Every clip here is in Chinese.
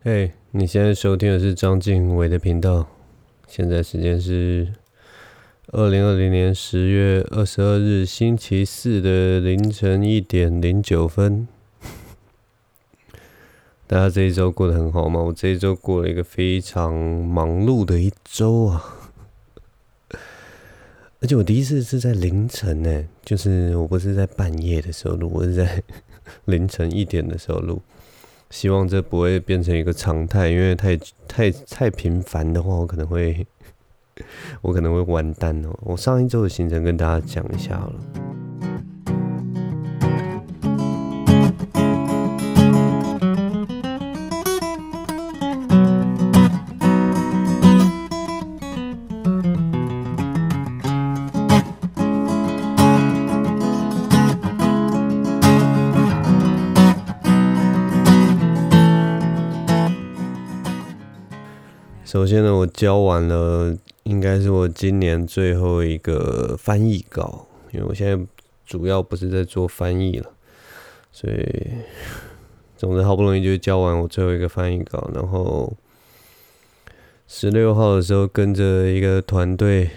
嘿你现在收听的是张敬伟的频道。现在时间是二零二零年十月二十二日星期四的凌晨一点零九分。大家这一周过得很好吗？我这一周过了一个非常忙碌的一周啊！而且我第一次是在凌晨呢，就是我不是在半夜的时候录，我是在 凌晨一点的时候录。希望这不会变成一个常态，因为太太太频繁的话，我可能会 我可能会完蛋哦。我上一周的行程跟大家讲一下好了。首先呢，我交完了，应该是我今年最后一个翻译稿，因为我现在主要不是在做翻译了，所以总之好不容易就交完我最后一个翻译稿，然后十六号的时候跟着一个团队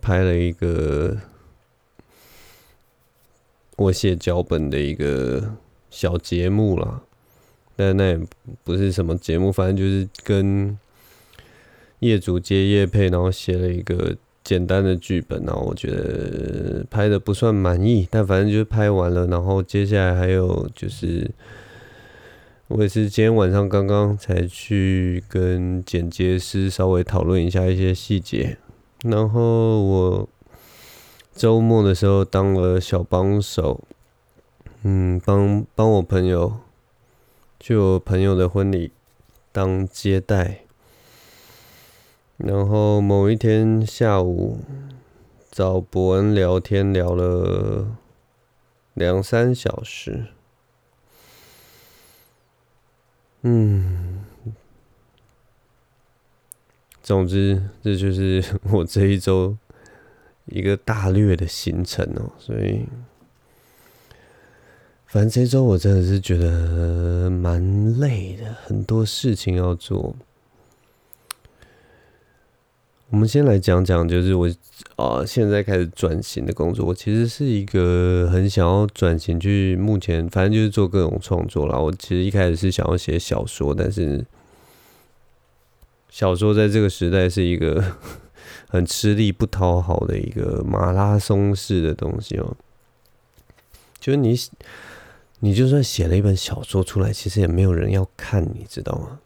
拍了一个我写脚本的一个小节目啦，但那也不是什么节目，反正就是跟。业主接业配，然后写了一个简单的剧本，然后我觉得拍的不算满意，但反正就是拍完了。然后接下来还有就是，我也是今天晚上刚刚才去跟剪接师稍微讨论一下一些细节。然后我周末的时候当了小帮手，嗯，帮帮我朋友去我朋友的婚礼当接待。然后某一天下午找伯恩聊天，聊了两三小时。嗯，总之这就是我这一周一个大略的行程哦。所以，反正这周我真的是觉得蛮累的，很多事情要做。我们先来讲讲，就是我啊、现在开始转型的工作。我其实是一个很想要转型去，目前反正就是做各种创作啦。我其实一开始是想要写小说，但是小说在这个时代是一个 很吃力不讨好的一个马拉松式的东西哦。就是你，你就算写了一本小说出来，其实也没有人要看，你知道吗？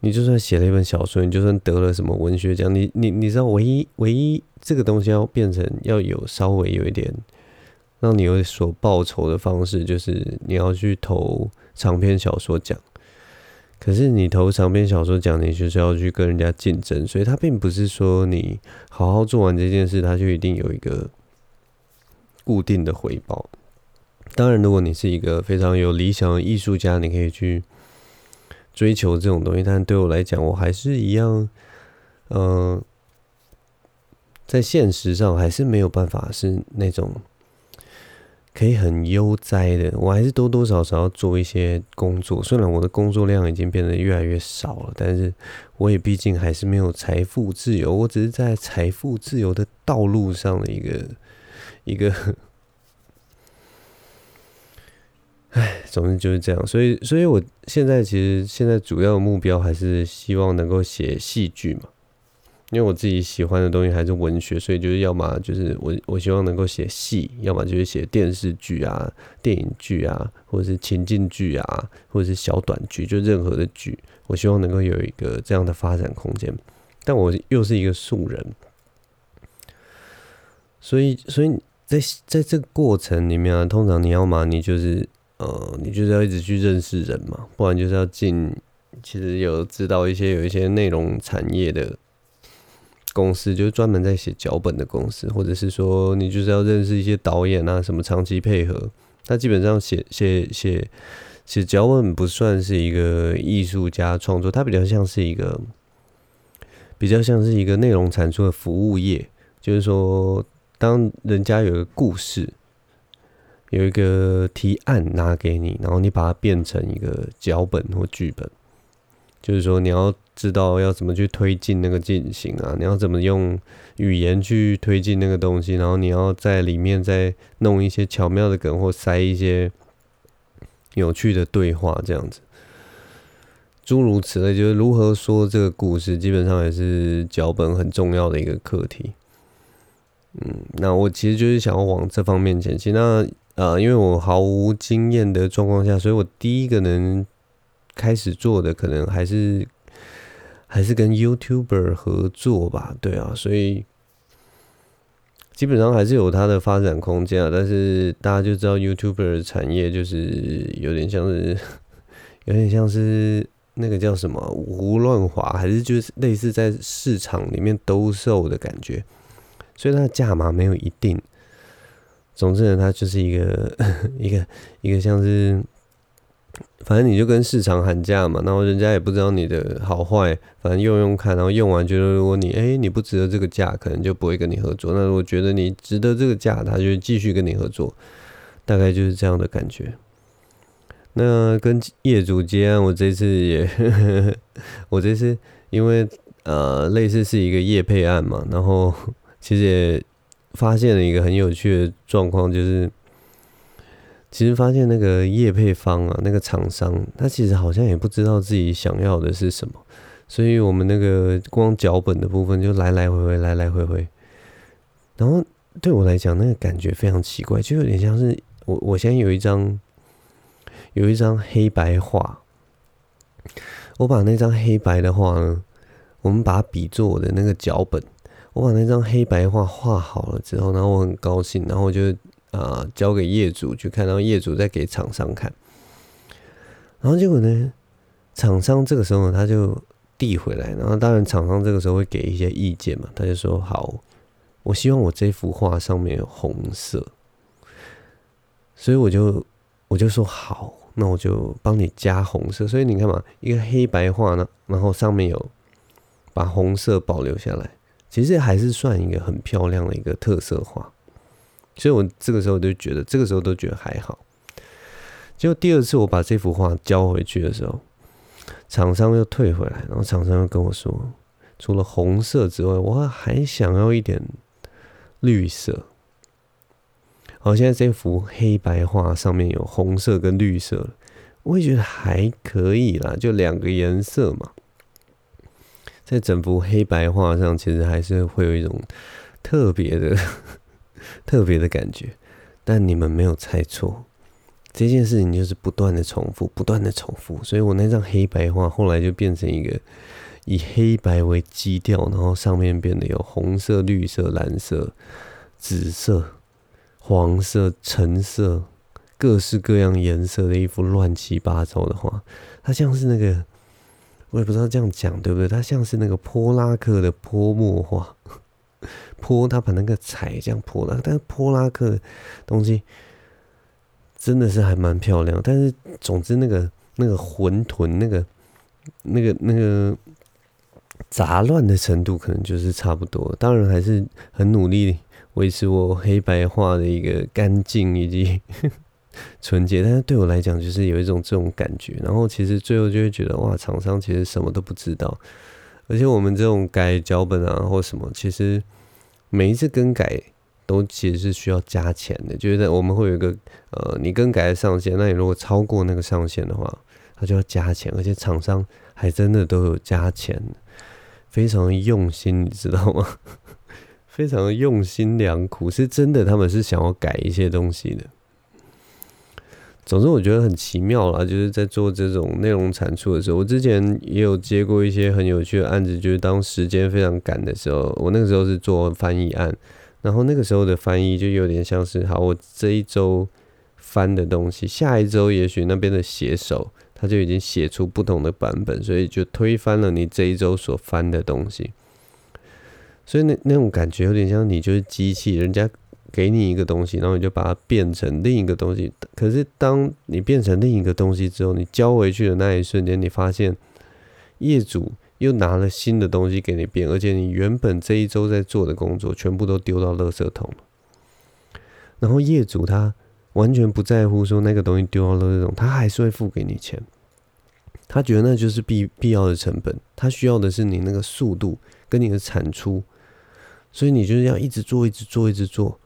你就算写了一本小说，你就算得了什么文学奖，你你你知道，唯一唯一这个东西要变成要有稍微有一点让你有所报酬的方式，就是你要去投长篇小说奖。可是你投长篇小说奖，你就是要去跟人家竞争，所以它并不是说你好好做完这件事，它就一定有一个固定的回报。当然，如果你是一个非常有理想的艺术家，你可以去。追求这种东西，但对我来讲，我还是一样，嗯、在现实上还是没有办法是那种可以很悠哉的。我还是多多少少要做一些工作，虽然我的工作量已经变得越来越少了，但是我也毕竟还是没有财富自由。我只是在财富自由的道路上的一个一个。唉，总之就是这样，所以，所以我现在其实现在主要的目标还是希望能够写戏剧嘛，因为我自己喜欢的东西还是文学，所以就是要么就是我我希望能够写戏，要么就是写电视剧啊、电影剧啊，或者是情境剧啊，或者是小短剧，就任何的剧，我希望能够有一个这样的发展空间。但我又是一个素人，所以，所以在在这个过程里面啊，通常你要么你就是。呃，你就是要一直去认识人嘛，不然就是要进。其实有知道一些有一些内容产业的公司，就是专门在写脚本的公司，或者是说你就是要认识一些导演啊，什么长期配合。他基本上写写写写脚本不算是一个艺术家创作，他比较像是一个比较像是一个内容产出的服务业，就是说当人家有一个故事。有一个提案拿给你，然后你把它变成一个脚本或剧本，就是说你要知道要怎么去推进那个进行啊，你要怎么用语言去推进那个东西，然后你要在里面再弄一些巧妙的梗或塞一些有趣的对话，这样子，诸如此类，就是如何说这个故事，基本上也是脚本很重要的一个课题。嗯，那我其实就是想要往这方面前进。那呃，因为我毫无经验的状况下，所以我第一个能开始做的，可能还是还是跟 YouTuber 合作吧。对啊，所以基本上还是有它的发展空间啊。但是大家就知道 YouTuber 的产业就是有点像是，有点像是那个叫什么胡乱滑，还是就是类似在市场里面兜售的感觉。所以它的价码没有一定，总之呢，它就是一个 一个一个像是，反正你就跟市场喊价嘛，然后人家也不知道你的好坏，反正用用看，然后用完觉得如果你哎、你不值得这个价，可能就不会跟你合作。那如果觉得你值得这个价，他就继续跟你合作，大概就是这样的感觉。那跟业主接案，我这次也，我这次因为呃类似是一个业配案嘛，然后。其实也发现了一个很有趣的状况，就是其实发现那个叶配方啊，那个厂商，他其实好像也不知道自己想要的是什么，所以我们那个光脚本的部分就来来回回，来来回回。然后对我来讲，那个感觉非常奇怪，就有点像是我我现在有一张有一张黑白画，我把那张黑白的画呢，我们把它比作我的那个脚本。我把那张黑白画画好了之后，然后我很高兴，然后我就啊、交给业主去看，然后业主再给厂商看，然后结果呢，厂商这个时候他就递回来，然后当然厂商这个时候会给一些意见嘛，他就说好，我希望我这幅画上面有红色，所以我就我就说好，那我就帮你加红色，所以你看嘛，一个黑白画呢，然后上面有把红色保留下来。其实还是算一个很漂亮的一个特色画，所以我这个时候就觉得，这个时候都觉得还好。结果第二次我把这幅画交回去的时候，厂商又退回来，然后厂商又跟我说，除了红色之外，我还想要一点绿色。好，现在这幅黑白画上面有红色跟绿色，我也觉得还可以啦，就两个颜色嘛。在整幅黑白画上，其实还是会有一种特别的、特别的感觉。但你们没有猜错，这件事情就是不断的重复，不断的重复。所以我那张黑白画后来就变成一个以黑白为基调，然后上面变得有红色、绿色、蓝色、紫色、黄色、橙色，各式各样颜色的一幅乱七八糟的画。它像是那个。我也不知道这样讲对不对？它像是那个 泼拉克的泼墨画，泼他把那个彩这样泼了，但是泼拉克的东西真的是还蛮漂亮。但是总之那个那个混沌那个那个那个杂乱的程度可能就是差不多。当然还是很努力维持我黑白画的一个干净以及。纯洁，但是对我来讲，就是有一种这种感觉。然后其实最后就会觉得，哇，厂商其实什么都不知道。而且我们这种改脚本啊，或什么，其实每一次更改都其实是需要加钱的。就是我们会有一个呃，你更改的上限，那你如果超过那个上限的话，它就要加钱。而且厂商还真的都有加钱，非常用心，你知道吗？非常用心良苦，是真的，他们是想要改一些东西的。总之，我觉得很奇妙啦，就是在做这种内容产出的时候，我之前也有接过一些很有趣的案子，就是当时间非常赶的时候，我那个时候是做翻译案，然后那个时候的翻译就有点像是，好，我这一周翻的东西，下一周也许那边的写手他就已经写出不同的版本，所以就推翻了你这一周所翻的东西，所以那那种感觉有点像你就是机器，人家。给你一个东西，然后你就把它变成另一个东西。可是当你变成另一个东西之后，你交回去的那一瞬间，你发现业主又拿了新的东西给你变，而且你原本这一周在做的工作全部都丢到垃圾桶了。然后业主他完全不在乎说那个东西丢到垃圾桶，他还是会付给你钱。他觉得那就是必必要的成本，他需要的是你那个速度跟你的产出，所以你就是要一直做，一直做，一直做。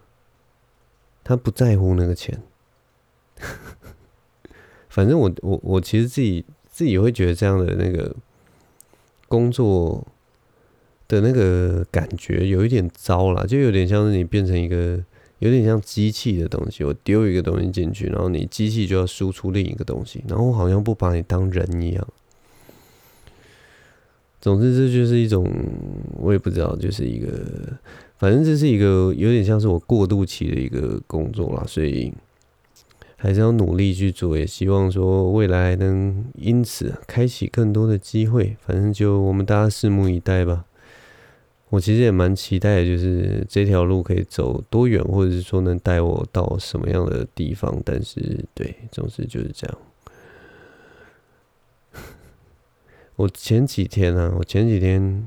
他不在乎那个钱，反正我我我其实自己自己会觉得这样的那个工作的那个感觉有一点糟了，就有点像是你变成一个。有点像机器的东西，我丢一个东西进去，然后你机器就要输出另一个东西，然后我好像不把你当人一样。总之，这就是一种我也不知道，就是一个，反正这是一个有点像是我过渡期的一个工作啦，所以还是要努力去做，也希望说未来能因此开启更多的机会。反正就我们大家拭目以待吧。我其实也蛮期待，就是这条路可以走多远，或者是说能带我到什么样的地方。但是，对，总之就是这样。我前几天啊，我前几天，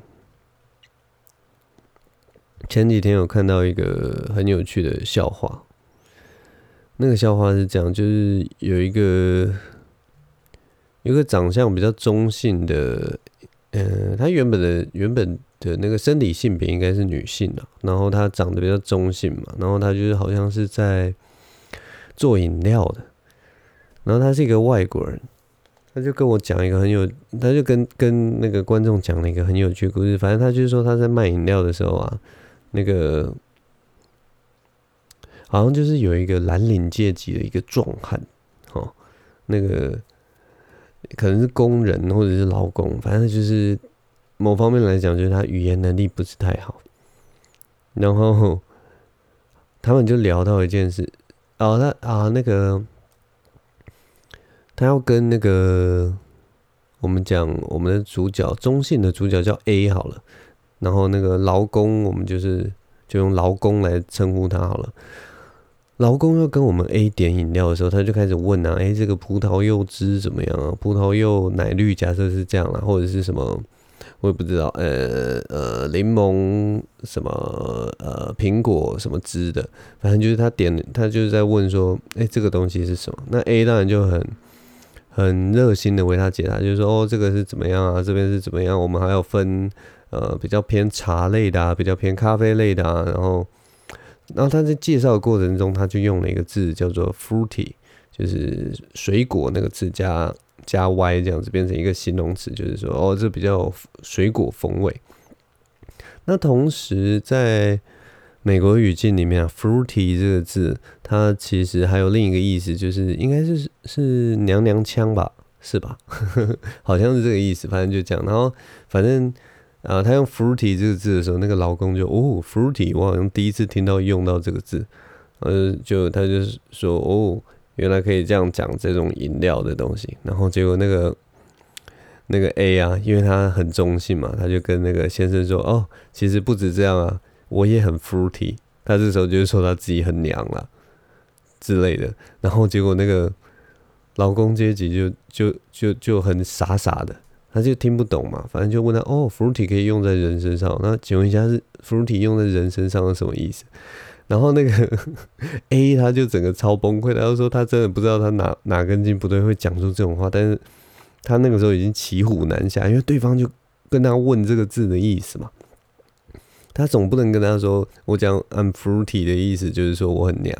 前几天有看到一个很有趣的笑话。那个笑话是这样，就是有一个有一个长相比较中性的，嗯、呃，他原本的原本。的那个生理性别应该是女性的，然后她长得比较中性嘛，然后她就是好像是在做饮料的，然后他是一个外国人，他就跟我讲一个很有，他就跟跟那个观众讲了一个很有趣的故事，反正他就是说他在卖饮料的时候啊，那个好像就是有一个蓝领阶级的一个壮汉，哦，那个可能是工人或者是劳工，反正就是。某方面来讲，就是他语言能力不是太好。然后他们就聊到一件事，哦，他啊，那个他要跟那个我们讲我们的主角中性的主角叫 A 好了，然后那个劳工我们就是就用劳工来称呼他好了。劳工要跟我们 A 点饮料的时候，他就开始问啊，哎，这个葡萄柚汁怎么样啊？葡萄柚奶绿假设是这样啦，或者是什么？我也不知道，呃呃，柠檬什么呃苹果什么汁的，反正就是他点，他就是在问说，哎、这个东西是什么？那 A 当然就很很热心的为他解答，就是说，哦，这个是怎么样啊？这边是怎么样？我们还要分呃比较偏茶类的啊，比较偏咖啡类的啊。然后，然后他在介绍的过程中，他就用了一个字叫做 fruity，就是水果那个字加。加 y 这样子变成一个形容词，就是说哦，这比较水果风味。那同时，在美国语境里面啊，fruity 这个字，它其实还有另一个意思，就是应该是是娘娘腔吧，是吧？好像是这个意思，反正就讲。然后反正啊，他用 fruity 这个字的时候，那个劳工就哦，fruity，我好像第一次听到用到这个字，呃，就他就是说哦。原来可以这样讲这种饮料的东西，然后结果那个那个 A 啊，因为他很中性嘛，他就跟那个先生说：“哦，其实不止这样啊，我也很 fruity。”他这时候就是说他自己很娘了之类的，然后结果那个劳工阶级就就就就很傻傻的，他就听不懂嘛，反正就问他：“哦，fruity 可以用在人身上，那请问一下是 fruity 用在人身上是什么意思？”然后那个 A 他就整个超崩溃，他就说他真的不知道他哪哪根筋不对会讲出这种话，但是他那个时候已经骑虎难下，因为对方就跟他问这个字的意思嘛，他总不能跟他说我讲 I'm fruity 的意思就是说我很娘，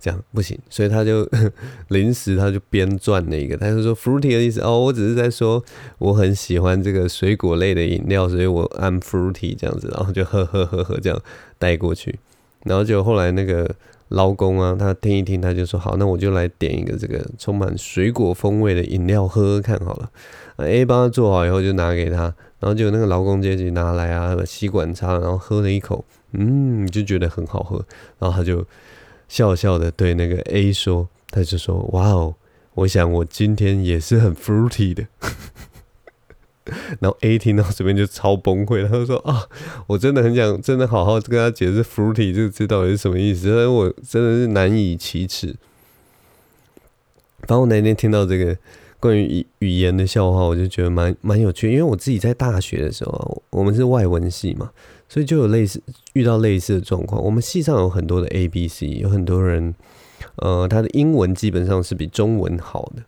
这样不行，所以他就 临时他就编撰了一个，他就说 fruity 的意思哦，我只是在说我很喜欢这个水果类的饮料，所以我 I'm fruity 这样子，然后就呵呵呵呵这样带过去。然后就后来那个劳工啊，他听一听，他就说好，那我就来点一个这个充满水果风味的饮料喝喝看好了。A 帮他做好以后就拿给他，然后就那个劳工阶级拿来啊，吸管插，然后喝了一口，嗯，就觉得很好喝，然后他就笑笑的对那个 A 说，他就说哇哦，我想我今天也是很 fruity 的。然后 A 听到这边就超崩溃，他就说啊，我真的很想真的好好跟他解释 fruity 这个字到底是什么意思，但是我真的是难以启齿。反正我那天听到这个关于语语言的笑话，我就觉得蛮蛮有趣，因为我自己在大学的时候，我们是外文系嘛，所以就有类似遇到类似的状况。我们系上有很多的 A、B、C，有很多人，呃，他的英文基本上是比中文好的。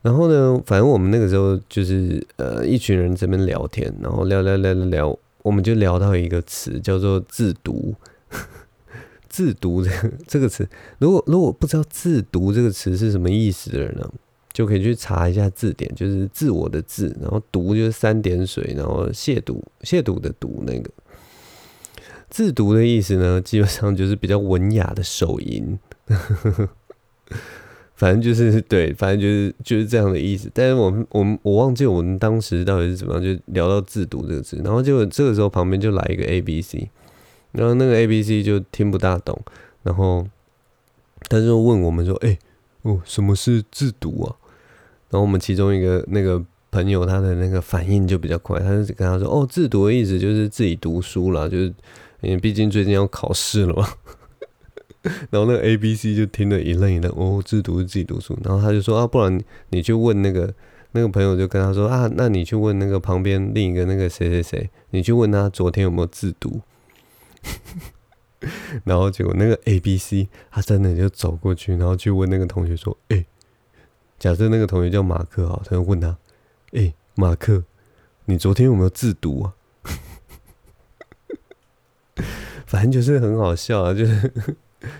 然后呢，反正我们那个时候就是呃一群人这边聊天，然后聊聊聊聊聊，我们就聊到一个词叫做自读。自读这个这个词，如果如果不知道自读这个词是什么意思的人呢，就可以去查一下字典，就是自我的自，然后读就是三点水，然后亵渎亵渎的渎那个自读的意思呢，基本上就是比较文雅的手淫。反正就是对，反正就是就是这样的意思。但是我们我们我忘记我们当时到底是怎么样，就聊到自读这个字，然后就这个时候旁边就来一个 A B C，然后那个 A B C 就听不大懂，然后他就问我们说：“哎、哦，什么是自读啊？”然后我们其中一个那个朋友他的那个反应就比较快，他就跟他说：“哦，自读的意思就是自己读书啦，就是因为毕竟最近要考试了嘛。”然后那个 A B C 就听了一愣一愣，哦，自读是自己读书。然后他就说啊，不然你去问那个那个朋友，就跟他说啊，那你去问那个旁边另一个那个谁谁谁，你去问他昨天有没有自读。然后结果那个 A B C 他真的就走过去，然后去问那个同学说，哎，假设那个同学叫马克啊，他就问他，哎，马克，你昨天有没有自读啊？反正就是很好笑啊，就是。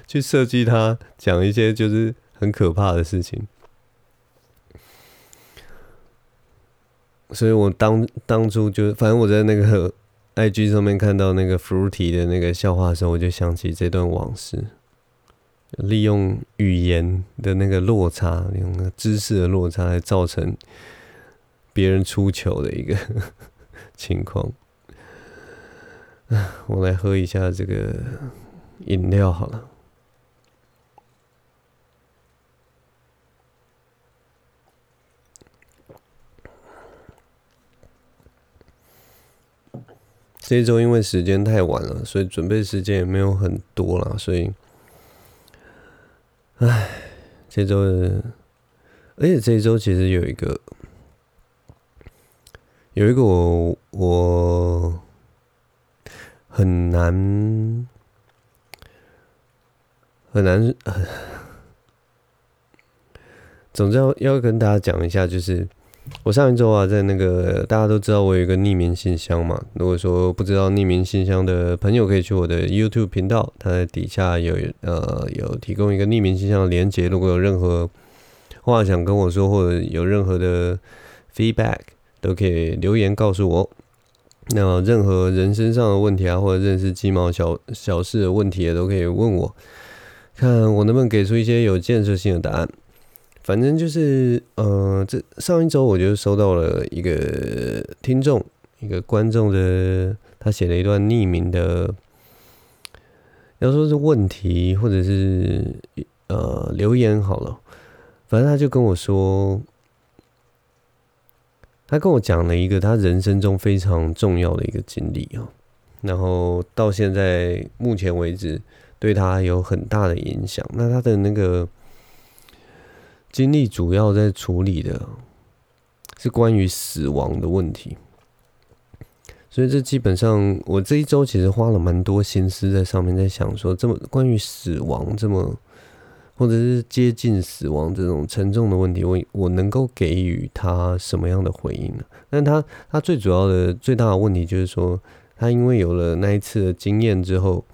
去设计他讲一些就是很可怕的事情，所以我当当初就反正我在那个 IG 上面看到那个 Fruity 的那个笑话的时候，我就想起这段往事，利用语言的那个落差，用那知识的落差来造成别人出糗的一个 情况。我来喝一下这个。饮料好了，这周因为时间太晚了，所以准备时间也没有很多了，所以，唉，这周，而且这周其实有一个，有一个我我很难。很难，总之要要跟大家讲一下，就是我上一周啊，在那个大家都知道我有一个匿名信箱嘛。如果说不知道匿名信箱的朋友，可以去我的 YouTube 频道，它在底下有呃有提供一个匿名信箱的连接。如果有任何话想跟我说，或者有任何的 feedback，都可以留言告诉我。那任何人身上的问题啊，或者认识鸡毛小小事的问题，也都可以问我。看我能不能给出一些有建设性的答案。反正就是，呃，这上一周我就收到了一个听众、一个观众的，他写了一段匿名的，要说是问题或者是呃留言好了。反正他就跟我说，他跟我讲了一个他人生中非常重要的一个经历啊，然后到现在目前为止。对他有很大的影响。那他的那个经历主要在处理的是关于死亡的问题，所以这基本上我这一周其实花了蛮多心思在上面，在想说这么关于死亡这么或者是接近死亡这种沉重的问题，我我能够给予他什么样的回应呢？但他他最主要的最大的问题就是说，他因为有了那一次的经验之后。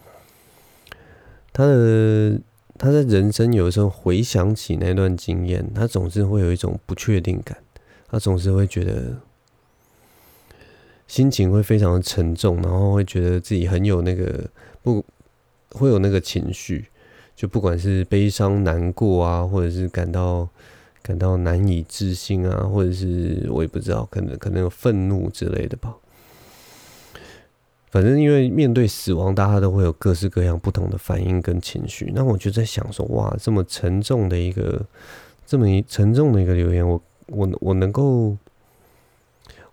他的他在人生有的时候回想起那段经验，他总是会有一种不确定感，他总是会觉得心情会非常的沉重，然后会觉得自己很有那个不会有那个情绪，就不管是悲伤、难过啊，或者是感到感到难以置信啊，或者是我也不知道，可能可能有愤怒之类的吧。反正因为面对死亡，大家都会有各式各样不同的反应跟情绪。那我就在想说，哇，这么沉重的一个，这么一沉重的一个留言，我我我能够，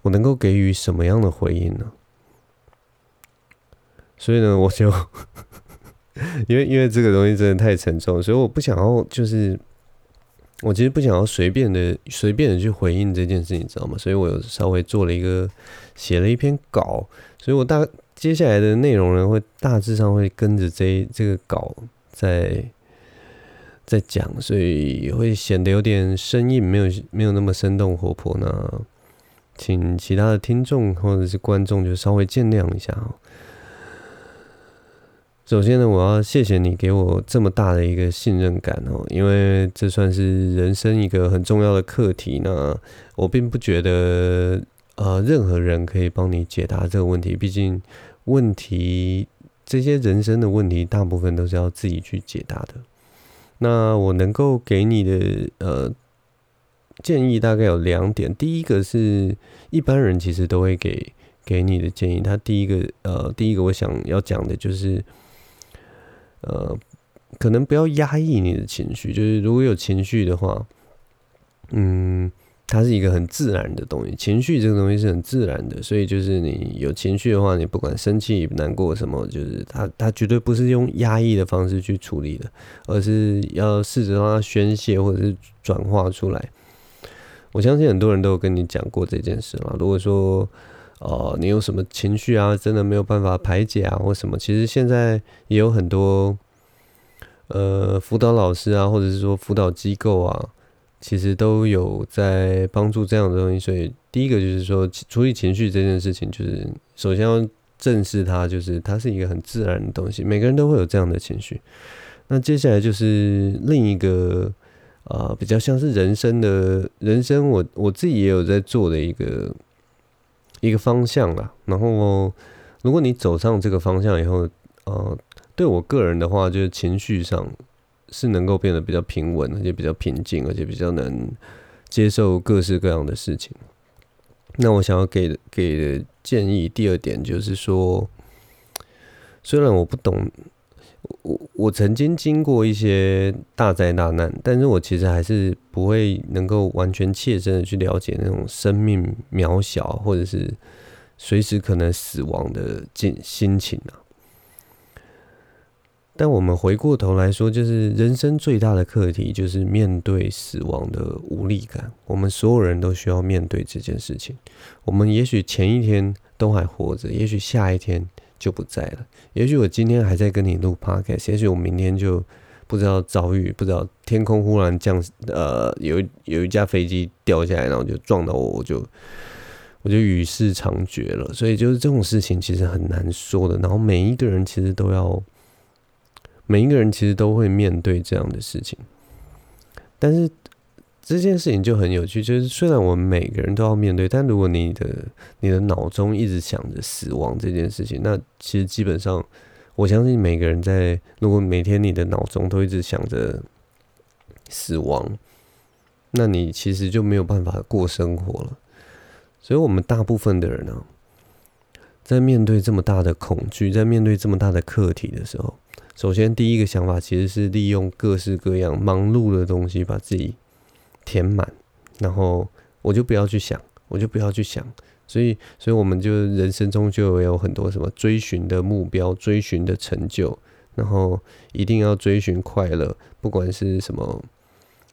我能够给予什么样的回应呢？所以呢，我就 因为因为这个东西真的太沉重，所以我不想要，就是我其实不想要随便的随便的去回应这件事情，你知道吗？所以我有稍微做了一个写了一篇稿，所以我大。接下来的内容呢，会大致上会跟着这这个稿在在讲，所以会显得有点生硬，没有没有那么生动活泼。那请其他的听众或者是观众就稍微见谅一下哦。首先呢，我要谢谢你给我这么大的一个信任感哦，因为这算是人生一个很重要的课题。那我并不觉得呃任何人可以帮你解答这个问题，毕竟问题这些人生的问题大部分都是要自己去解答的。那我能够给你的呃建议大概有两点，第一个是一般人其实都会给给你的建议，他第一个呃第一个我想要讲的就是。呃，可能不要压抑你的情绪，就是如果有情绪的话，嗯，它是一个很自然的东西。情绪这个东西是很自然的，所以就是你有情绪的话，你不管生气、难过什么，就是它它绝对不是用压抑的方式去处理的，而是要试着让它宣泄或者是转化出来。我相信很多人都有跟你讲过这件事了。如果说，哦，你有什么情绪啊？真的没有办法排解啊，或什么？其实现在也有很多呃辅导老师啊，或者是说辅导机构啊，其实都有在帮助这样的东西。所以第一个就是说，处理情绪这件事情，就是首先要正视它，就是它是一个很自然的东西，每个人都会有这样的情绪。那接下来就是另一个啊，比较像是人生的人生，我我自己也有在做的一个。一个方向啦，然后如果你走上这个方向以后，呃，对我个人的话，就是情绪上是能够变得比较平稳，而且比较平静，而且比较能接受各式各样的事情。那我想要给给的建议，第二点就是说，虽然我不懂。我我曾经经过一些大灾大难，但是我其实还是不会能够完全切身的去了解那种生命渺小或者是随时可能死亡的心心情啊。但我们回过头来说，就是人生最大的课题就是面对死亡的无力感。我们所有人都需要面对这件事情。我们也许前一天都还活着，也许下一天。就不在了。也许我今天还在跟你录 podcast，也许我明天就不知道遭遇，不知道天空忽然降，呃，有有一架飞机掉下来，然后就撞到我，我就我就与世长绝了。所以就是这种事情其实很难说的。然后每一个人其实都要，每一个人其实都会面对这样的事情，但是。这件事情就很有趣，就是虽然我们每个人都要面对，但如果你的你的脑中一直想着死亡这件事情，那其实基本上，我相信每个人在如果每天你的脑中都一直想着死亡，那你其实就没有办法过生活了。所以，我们大部分的人呢、啊，在面对这么大的恐惧，在面对这么大的课题的时候，首先第一个想法其实是利用各式各样忙碌的东西把自己。填满，然后我就不要去想，我就不要去想，所以，所以我们就人生中就有很多什么追寻的目标，追寻的成就，然后一定要追寻快乐，不管是什么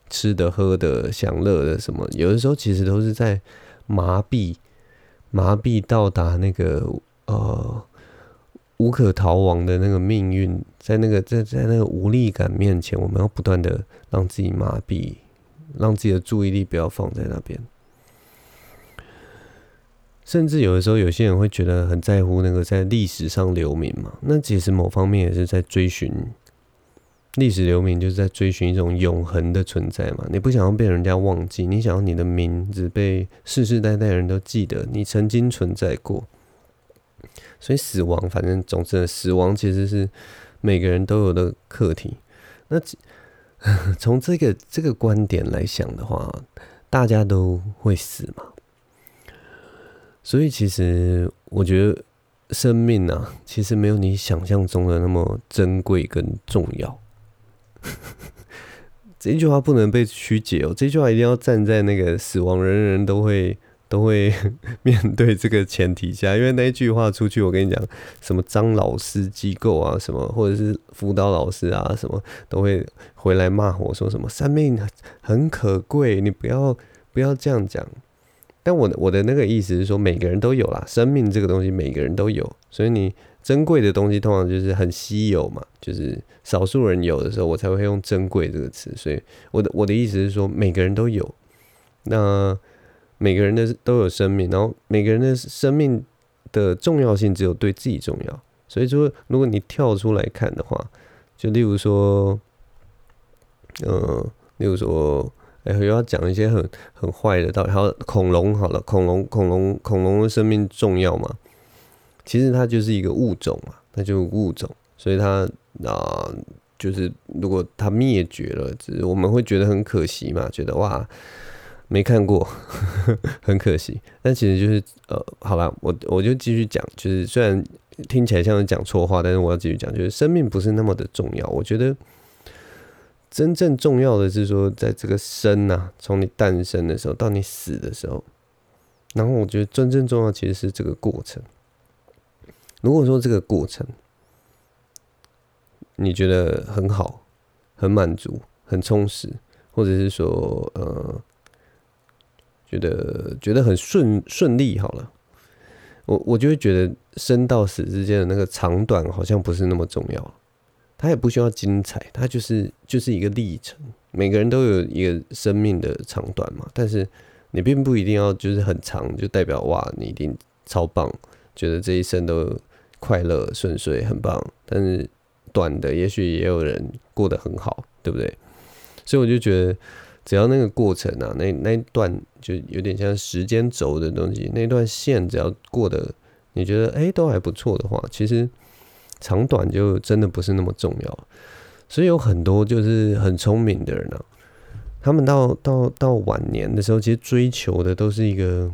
吃的、喝的、享乐的什么，有的时候其实都是在麻痹，麻痹到达那个呃无可逃亡的那个命运，在那个在在那个无力感面前，我们要不断的让自己麻痹。让自己的注意力不要放在那边，甚至有的时候，有些人会觉得很在乎那个在历史上留名嘛。那其实某方面也是在追寻历史留名，就是在追寻一种永恒的存在嘛。你不想要被人家忘记，你想要你的名字被世世代代人都记得，你曾经存在过。所以死亡，反正总之，死亡其实是每个人都有的课题。那。从这个这个观点来想的话，大家都会死嘛，所以其实我觉得生命啊，其实没有你想象中的那么珍贵跟重要。这句话不能被曲解哦，这句话一定要站在那个死亡人人都会。都会 面对这个前提下，因为那一句话出去，我跟你讲，什么张老师机构啊，什么或者是辅导老师啊，什么都会回来骂我说什么生命很可贵，你不要不要这样讲。但我的我的那个意思是说，每个人都有啦，生命这个东西每个人都有，所以你珍贵的东西通常就是很稀有嘛，就是少数人有的时候，我才会用珍贵这个词。所以我的我的意思是说，每个人都有，那每个人的都有生命，然后每个人的生命的重要性只有对自己重要。所以说，如果你跳出来看的话，就例如说，呃，例如说，哎，又要讲一些很很坏的道理。还有恐龙，好了，恐龙，恐龙，恐龙的生命重要吗？其实它就是一个物种嘛，它就是物种，所以它啊，就是如果它灭绝了，只是我们会觉得很可惜嘛，觉得哇，没看过，很可惜。但其实就是呃，好吧，我我就继续讲，就是虽然听起来像是讲错话，但是我要继续讲，就是生命不是那么的重要。我觉得真正重要的是说，在这个生呐、从你诞生的时候到你死的时候，然后我觉得真正重要其实是这个过程。如果说这个过程你觉得很好、很满足、很充实，或者是说呃觉得觉得很顺顺利，好了，我我就会觉得生到死之间的那个长短好像不是那么重要，它也不需要精彩，它就是就是一个历程。每个人都有一个生命的长短嘛，但是你并不一定要就是很长，就代表哇你一定超棒，觉得这一生都。快乐顺遂很棒，但是短的也许也有人过得很好，对不对？所以我就觉得，只要那个过程啊，那那段就有点像时间轴的东西，那段线只要过得你觉得哎都还不错的话，其实长短就真的不是那么重要。所以有很多就是很聪明的人啊，他们到到到晚年的时候，其实追求的都是一个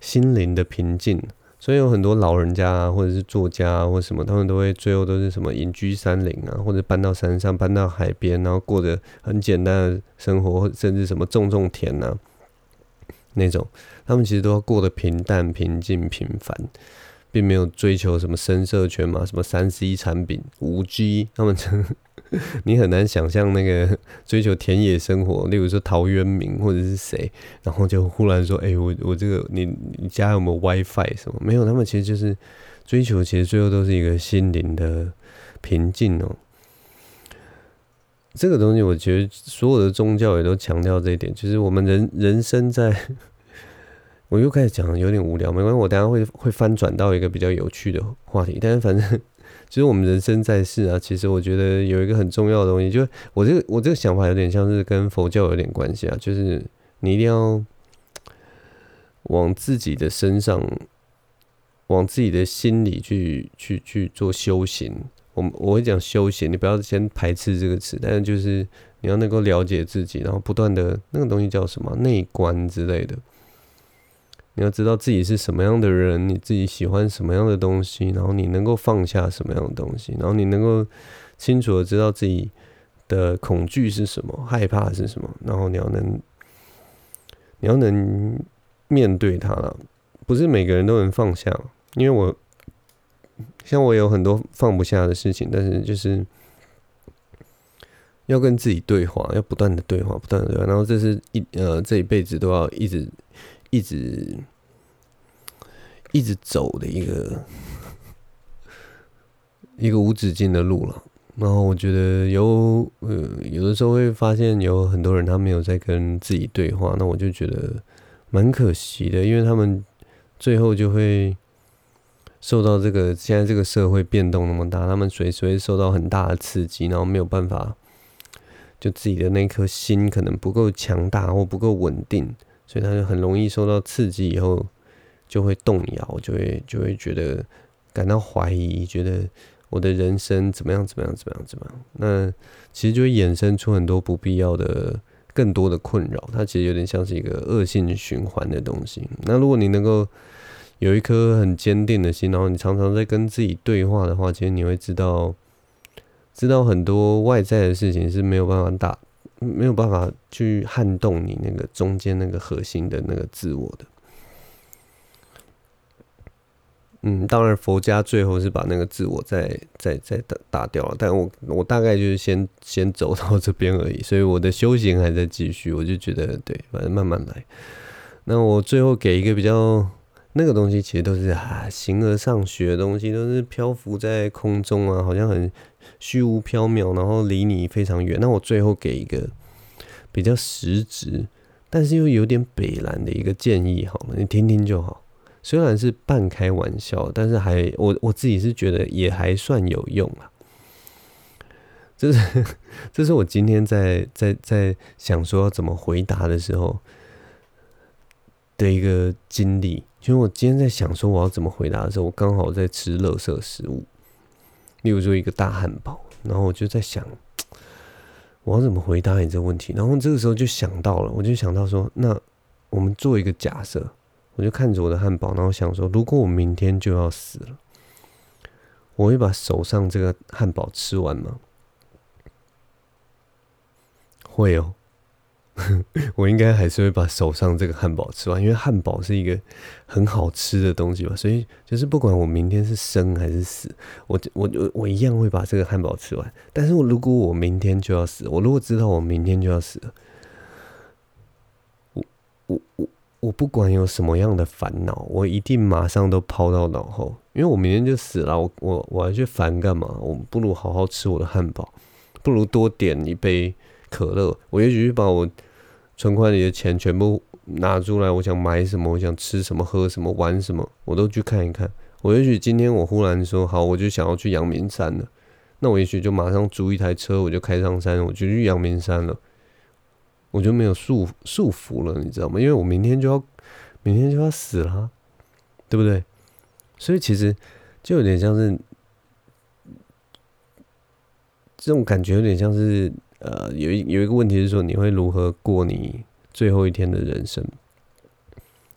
心灵的平静。所以有很多老人家啊，或者是作家啊，或什么，他们都会最后都是什么隐居山林啊，或者搬到山上，搬到海边，然后过着很简单的生活，甚至什么种种田呐，那种，他们其实都要过得平淡、平静、平凡，并没有追求什么声色犬马，什么三 C 产品、五 G，他们。你很难想象那个 追求田野生活，例如说陶渊明或者是谁，然后就忽然说：“哎、我我这个你你家有没有 WiFi 什么？没有，他们其实就是追求，其实最后都是一个心灵的平静哦。这个东西，我觉得所有的宗教也都强调这一点，就是我们人人生在，我又开始讲有点无聊，没关系，我等下会会翻转到一个比较有趣的话题，但是反正。其实我们人生在世啊，其实我觉得有一个很重要的东西，就我这个我这个想法有点像是跟佛教有点关系啊，就是你一定要往自己的身上，往自己的心里去去去做修行。我我会讲修行，你不要先排斥这个词，但是就是你要能够了解自己，然后不断的那个东西叫什么内观之类的。你要知道自己是什么样的人，你自己喜欢什么样的东西，然后你能够放下什么样的东西，然后你能够清楚的知道自己的恐惧是什么，害怕是什么，然后你要能，你要能面对它了。不是每个人都能放下，因为我像我有很多放不下的事情，但是就是要跟自己对话，要不断的对话，不断的对话，然后这是一呃这一辈子都要一直。一直一直走的一个 一个无止境的路了。然后我觉得有呃有的时候会发现有很多人他没有在跟自己对话，那我就觉得蛮可惜的，因为他们最后就会受到这个现在这个社会变动那么大，他们随时会受到很大的刺激，然后没有办法，就自己的那颗心可能不够强大或不够稳定。所以他就很容易受到刺激，以后就会动摇，就会就会觉得感到怀疑，觉得我的人生怎么样怎么样怎么样怎么样。那其实就会衍生出很多不必要的、更多的困扰。它其实有点像是一个恶性循环的东西。那如果你能够有一颗很坚定的心，然后你常常在跟自己对话的话，其实你会知道，知道很多外在的事情是没有办法打。没有办法去撼动你那个中间那个核心的那个自我的。嗯，当然佛家最后是把那个自我再 再再打打掉了，但我我大概就是先先走到这边而已，所以我的修行还在继续，我就觉得对，反正慢慢来。那我最后给一个比较那个东西其实都是啊，形而上学的东西，都是漂浮在空中啊，好像很虚无缥缈，然后离你非常远。那我最后给一个比较实质，但是又有点北烂的一个建议，好了，你听听就好。虽然是半开玩笑，但是还我我自己是觉得也还算有用啊。这是这是我今天在在在想说要怎么回答的时候的一个经历。因为我今天在想说我要怎么回答的时候，我刚好在吃垃圾食物，例如说一个大汉堡，然后我就在想 我要怎么回答你这个问题。然后这个时候就想到了，我就想到说，那我们做一个假设，我就看着我的汉堡，然后想说，如果我明天就要死了，我会把手上这个汉堡吃完吗？会哦。我应该还是会把手上这个汉堡吃完，因为汉堡是一个很好吃的东西吧，所以就是不管我明天是生还是死，我我我我一样会把这个汉堡吃完。但是我如果我明天就要死，我如果知道我明天就要死了，我我我我不管有什么样的烦恼，我一定马上都抛到脑后，因为我明天就死了，我我我还去烦干嘛？我不如好好吃我的汉堡，不如多点一杯。可乐，我也许把我存款里的钱全部拿出来，我想买什么，我想吃什么，喝什么，玩什么，我都去看一看。我也许今天我忽然说好，我就想要去阳明山了，那我也许就马上租一台车，我就开上山，我就去阳明山了，我就没有束束缚了，你知道吗？因为我明天就要明天就要死了，对不对？所以其实就有点像是这种感觉，有点像是。呃，有一有一个问题是说，你会如何过你最后一天的人生？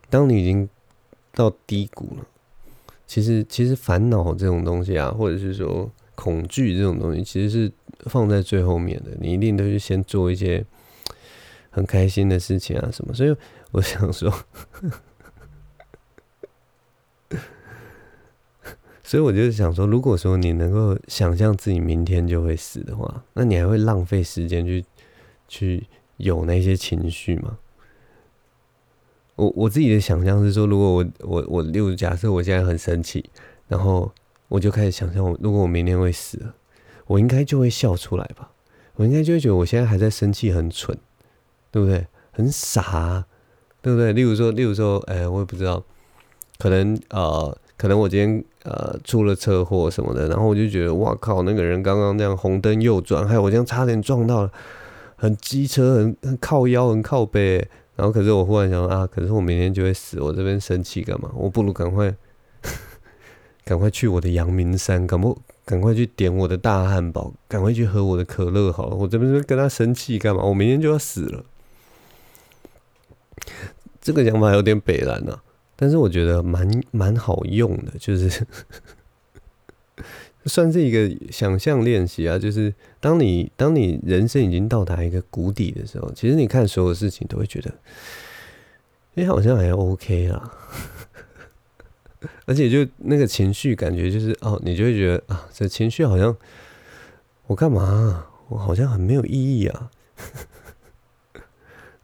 当你已经到低谷了，其实其实烦恼这种东西啊，或者是说恐惧这种东西，其实是放在最后面的。你一定都是先做一些很开心的事情啊什么。所以我想说。所以我就是想说，如果说你能够想象自己明天就会死的话，那你还会浪费时间去去有那些情绪吗？我我自己的想象是说，如果我我我，例如假设我现在很生气，然后我就开始想象，我如果我明天会死了，我应该就会笑出来吧？我应该就会觉得我现在还在生气，很蠢，对不对？很傻，对不对？例如说，例如说，哎，我也不知道，可能呃。可能我今天呃出了车祸什么的，然后我就觉得哇靠，那个人刚刚那样红灯右转，还有我这样差点撞到了，很机车，很很靠腰，很靠背。然后可是我忽然想啊，可是我明天就会死，我这边生气干嘛？我不如赶快 赶快去我的阳明山，赶不赶快去点我的大汉堡，赶快去喝我的可乐好了。我这边跟他生气干嘛？我明天就要死了。这个想法有点北烂啊。但是我觉得蛮蛮好用的，就是 算是一个想象练习啊。就是当你当你人生已经到达一个谷底的时候，其实你看所有事情都会觉得，哎，好像还 OK 啦。而且就那个情绪感觉就是哦，你就会觉得啊，这情绪好像我干嘛？我好像很没有意义啊。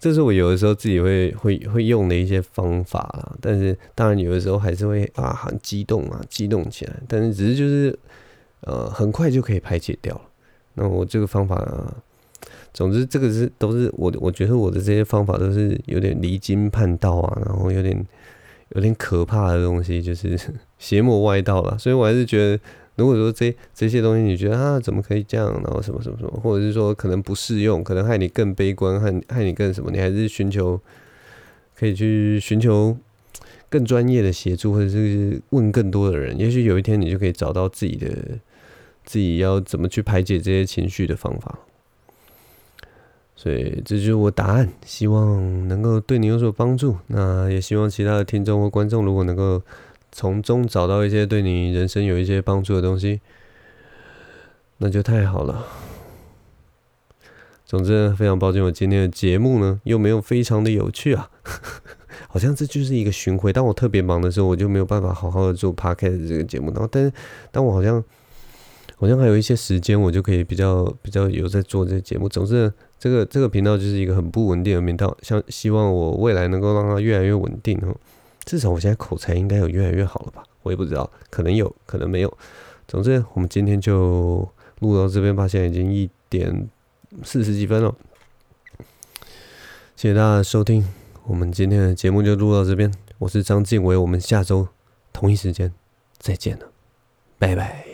这是我有的时候自己会会会用的一些方法啦，但是当然有的时候还是会啊很激动啊激动起来，但是只是就是呃很快就可以排解掉了。那我这个方法啊，总之这个是都是我我觉得我的这些方法都是有点离经叛道啊，然后有点有点可怕的东西，就是 邪魔外道了，所以我还是觉得。如果说这这些东西你觉得啊怎么可以这样，然后什么什么什么，或者是说可能不适用，可能害你更悲观，害害你更什么，你还是寻求可以去寻求更专业的协助，或者是问更多的人，也许有一天你就可以找到自己的自己要怎么去排解这些情绪的方法。所以这就是我答案，希望能够对你有所帮助。那也希望其他的听众或观众如果能够。从中找到一些对你人生有一些帮助的东西，那就太好了。总之，非常抱歉，我今天的节目呢又没有非常的有趣啊，好像这就是一个巡回。当我特别忙的时候，我就没有办法好好的做 podcast 这个节目。然后，但是当我好像好像还有一些时间，我就可以比较比较有在做这个节目。总之，这个这个频道就是一个很不稳定的频道，像希望我未来能够让它越来越稳定哦。至少我现在口才应该有越来越好了吧？我也不知道，可能有可能没有。总之，我们今天就录到这边吧。现在已经一点四十几分了，谢谢大家的收听。我们今天的节目就录到这边。我是张静伟，我们下周同一时间再见了，拜拜。